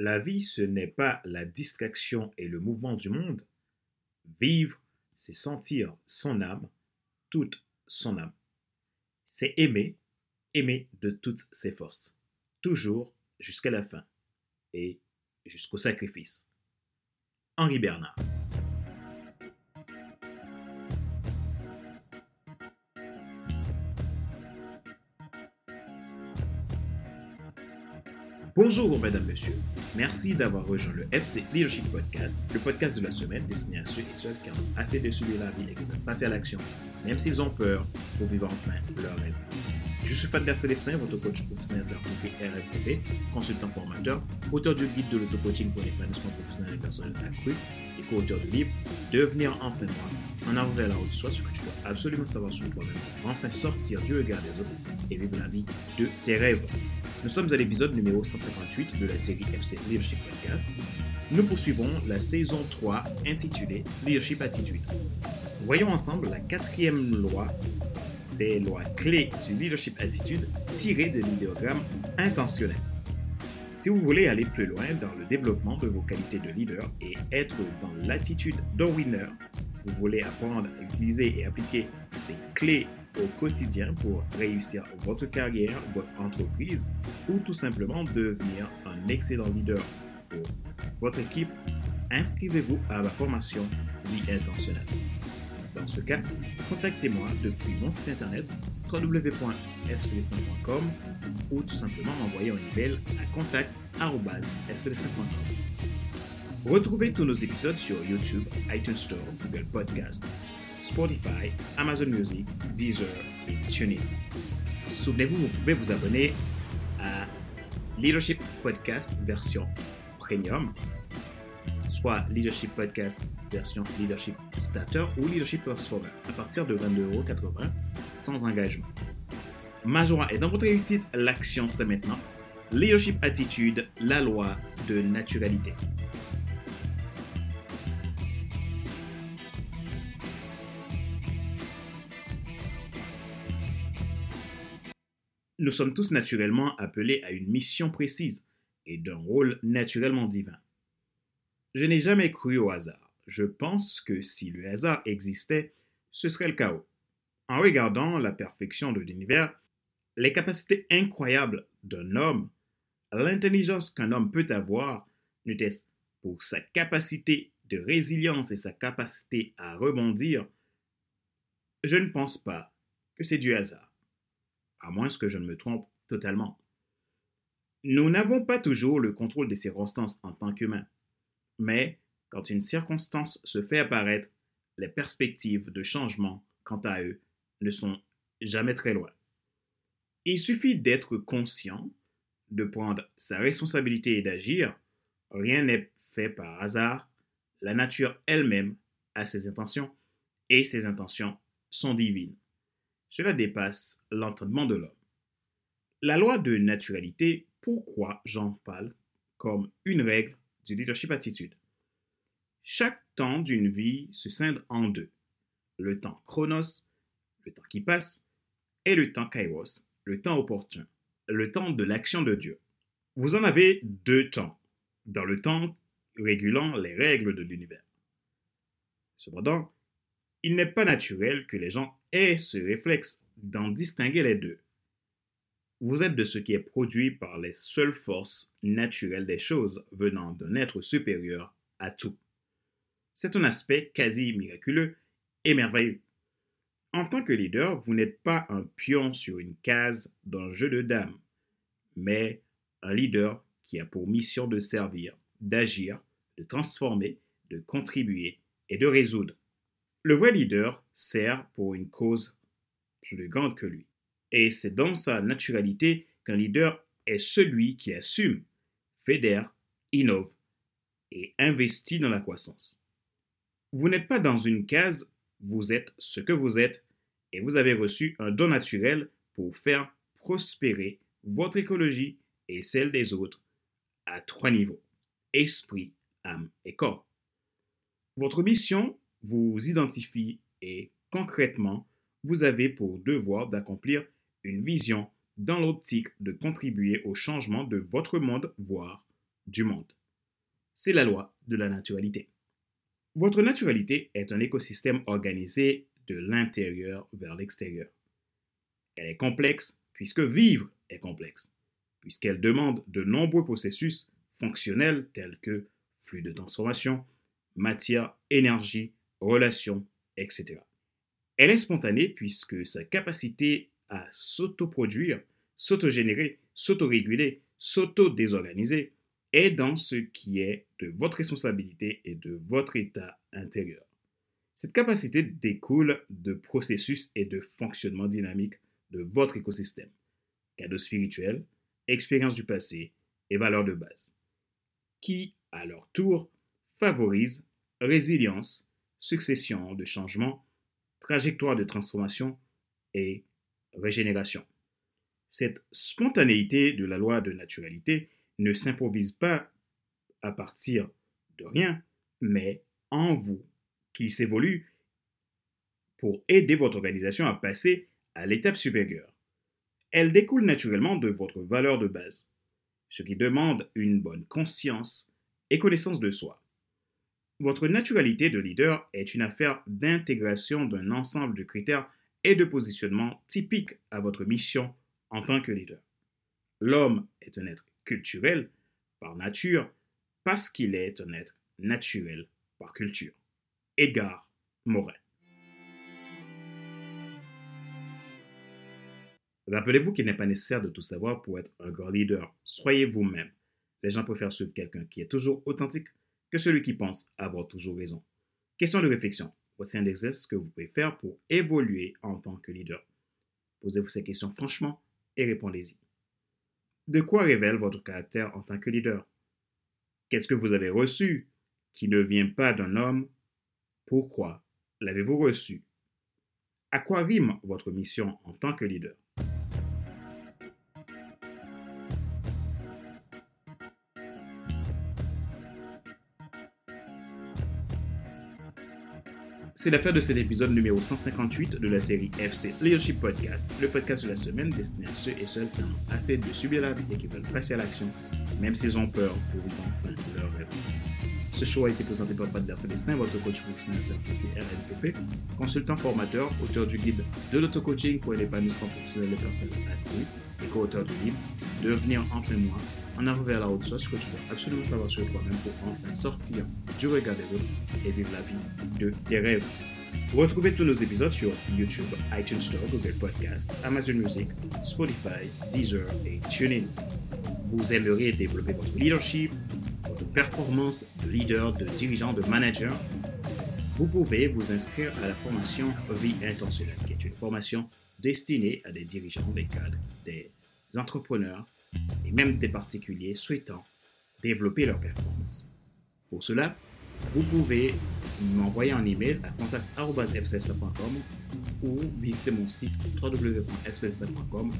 La vie, ce n'est pas la distraction et le mouvement du monde. Vivre, c'est sentir son âme, toute son âme. C'est aimer, aimer de toutes ses forces, toujours jusqu'à la fin et jusqu'au sacrifice. Henri Bernard. Bonjour mesdames, messieurs. Merci d'avoir rejoint le FC Leadership Podcast, le podcast de la semaine destiné à ceux et celles qui ont assez de subir la vie et qui veulent passer à l'action, même s'ils ont peur, pour vivre enfin leur rêve. Je suis Fadler Célestin, votre coach professionnel certifié RNCP, consultant formateur, auteur du guide de l'auto-coaching pour l'épanouissement professionnel et personnel accru et co-auteur du livre Devenir enfin moi, en avant vers la haute soit ce que tu dois absolument savoir sur toi-même pour enfin sortir du regard des autres et vivre la vie de tes rêves. Nous sommes à l'épisode numéro 158 de la série FC Leadership Podcast. Nous poursuivons la saison 3 intitulée Leadership Attitude. Voyons ensemble la quatrième loi des lois clés du Leadership Attitude tirées de l'idéogramme intentionnel. Si vous voulez aller plus loin dans le développement de vos qualités de leader et être dans l'attitude d'un winner, vous voulez apprendre à utiliser et appliquer ces clés au quotidien pour réussir votre carrière, votre entreprise ou tout simplement devenir un excellent leader pour votre équipe, inscrivez-vous à la formation Vie intentionnelle. Dans ce cas, contactez-moi depuis mon site internet www.fcelestin.com ou tout simplement m'envoyer un email à contact.fcelestin.com. Retrouvez tous nos épisodes sur YouTube, iTunes Store, Google Podcast, Spotify, Amazon Music, Deezer et TuneIn. Souvenez-vous, vous pouvez vous abonner à Leadership Podcast version Premium, soit Leadership Podcast version Leadership Starter ou Leadership Transformer à partir de 22,80€ sans engagement. Ma joie est dans votre réussite, l'action c'est maintenant. Leadership Attitude, la loi de naturalité. Nous sommes tous naturellement appelés à une mission précise et d'un rôle naturellement divin. Je n'ai jamais cru au hasard. Je pense que si le hasard existait, ce serait le chaos. En regardant la perfection de l'univers, les capacités incroyables d'un homme, l'intelligence qu'un homme peut avoir, n'était-ce pour sa capacité de résilience et sa capacité à rebondir, je ne pense pas que c'est du hasard à moins que je ne me trompe totalement. Nous n'avons pas toujours le contrôle des circonstances en tant qu'humains, mais quand une circonstance se fait apparaître, les perspectives de changement, quant à eux, ne sont jamais très loin. Il suffit d'être conscient, de prendre sa responsabilité et d'agir. Rien n'est fait par hasard. La nature elle-même a ses intentions et ses intentions sont divines. Cela dépasse l'entendement de l'homme. La loi de naturalité, pourquoi j'en parle comme une règle du leadership attitude Chaque temps d'une vie se scinde en deux. Le temps chronos, le temps qui passe, et le temps kairos, le temps opportun, le temps de l'action de Dieu. Vous en avez deux temps, dans le temps régulant les règles de l'univers. Cependant, il n'est pas naturel que les gens aient ce réflexe d'en distinguer les deux. Vous êtes de ce qui est produit par les seules forces naturelles des choses venant d'un être supérieur à tout. C'est un aspect quasi miraculeux et merveilleux. En tant que leader, vous n'êtes pas un pion sur une case d'un jeu de dames, mais un leader qui a pour mission de servir, d'agir, de transformer, de contribuer et de résoudre. Le vrai leader sert pour une cause plus grande que lui. Et c'est dans sa naturalité qu'un leader est celui qui assume, fédère, innove et investit dans la croissance. Vous n'êtes pas dans une case, vous êtes ce que vous êtes et vous avez reçu un don naturel pour faire prospérer votre écologie et celle des autres à trois niveaux, esprit, âme et corps. Votre mission vous identifie et concrètement, vous avez pour devoir d'accomplir une vision dans l'optique de contribuer au changement de votre monde, voire du monde. C'est la loi de la naturalité. Votre naturalité est un écosystème organisé de l'intérieur vers l'extérieur. Elle est complexe puisque vivre est complexe, puisqu'elle demande de nombreux processus fonctionnels tels que flux de transformation, matière, énergie, relations, etc. Elle est spontanée puisque sa capacité à s'autoproduire, s'autogénérer, s'autoréguler, s'auto-désorganiser est dans ce qui est de votre responsabilité et de votre état intérieur. Cette capacité découle de processus et de fonctionnement dynamique de votre écosystème, cadeaux spirituels, expériences du passé et valeurs de base, qui, à leur tour, favorisent résilience, succession de changements, trajectoire de transformation et régénération. Cette spontanéité de la loi de naturalité ne s'improvise pas à partir de rien, mais en vous, qui s'évolue pour aider votre organisation à passer à l'étape supérieure. Elle découle naturellement de votre valeur de base, ce qui demande une bonne conscience et connaissance de soi. Votre naturalité de leader est une affaire d'intégration d'un ensemble de critères et de positionnement typiques à votre mission en tant que leader. L'homme est un être culturel par nature parce qu'il est un être naturel par culture. Edgar Morin. Rappelez-vous qu'il n'est pas nécessaire de tout savoir pour être un grand leader. Soyez vous-même. Les gens préfèrent suivre quelqu'un qui est toujours authentique que celui qui pense avoir toujours raison. Question de réflexion. Voici un exercice que vous pouvez faire pour évoluer en tant que leader. Posez-vous ces questions franchement et répondez-y. De quoi révèle votre caractère en tant que leader? Qu'est-ce que vous avez reçu qui ne vient pas d'un homme? Pourquoi l'avez-vous reçu? À quoi rime votre mission en tant que leader? C'est la fin de cet épisode numéro 158 de la série FC Leadership Podcast, le podcast de la semaine destiné à ceux et celles qui ont assez de subir la vie et qui veulent passer à l'action, même s'ils ont peur pour vivre enfin leur rêve. Ce show a été présenté par Pat Célestin, votre coach professionnel certifié RNCP, consultant formateur, auteur du guide de l'auto-coaching pour l'épanouissement professionnel des personnes actives et co-auteur du livre Devenir enfin moi, en avant vers la haute source que tu dois absolument savoir sur toi-même pour enfin sortir du regard des autres et vivre la vie de tes rêves. Retrouvez tous nos épisodes sur YouTube, iTunes Store, Google Podcast, Amazon Music, Spotify, Deezer et TuneIn. Vous aimeriez développer votre leadership, votre performance de leader, de dirigeant, de manager Vous pouvez vous inscrire à la formation Vie intentionnelle, qui est une formation destinée à des dirigeants, des cadres, des entrepreneurs et même des particuliers souhaitant développer leur performance. Pour cela, vous pouvez m'envoyer un email à contact.fcelsa.com ou visiter mon site www.fcelsa.com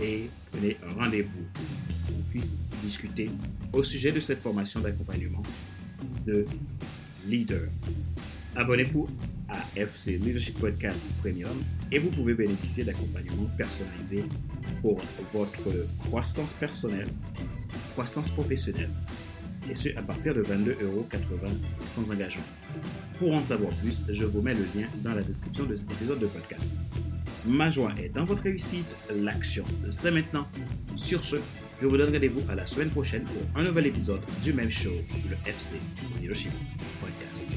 et prenez un rendez-vous pour qu'on puisse discuter au sujet de cette formation d'accompagnement de leader. Abonnez-vous FC Leadership Podcast Premium et vous pouvez bénéficier d'accompagnement personnalisé pour votre croissance personnelle, croissance professionnelle, et ce à partir de 22,80 euros sans engagement. Pour en savoir plus, je vous mets le lien dans la description de cet épisode de podcast. Ma joie est dans votre réussite, l'action c'est maintenant. Sur ce, je vous donne rendez-vous à la semaine prochaine pour un nouvel épisode du même show, le FC Leadership Podcast.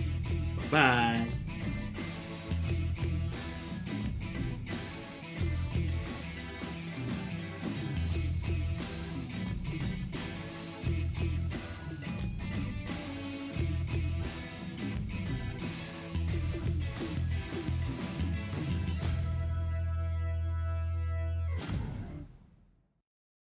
Bye bye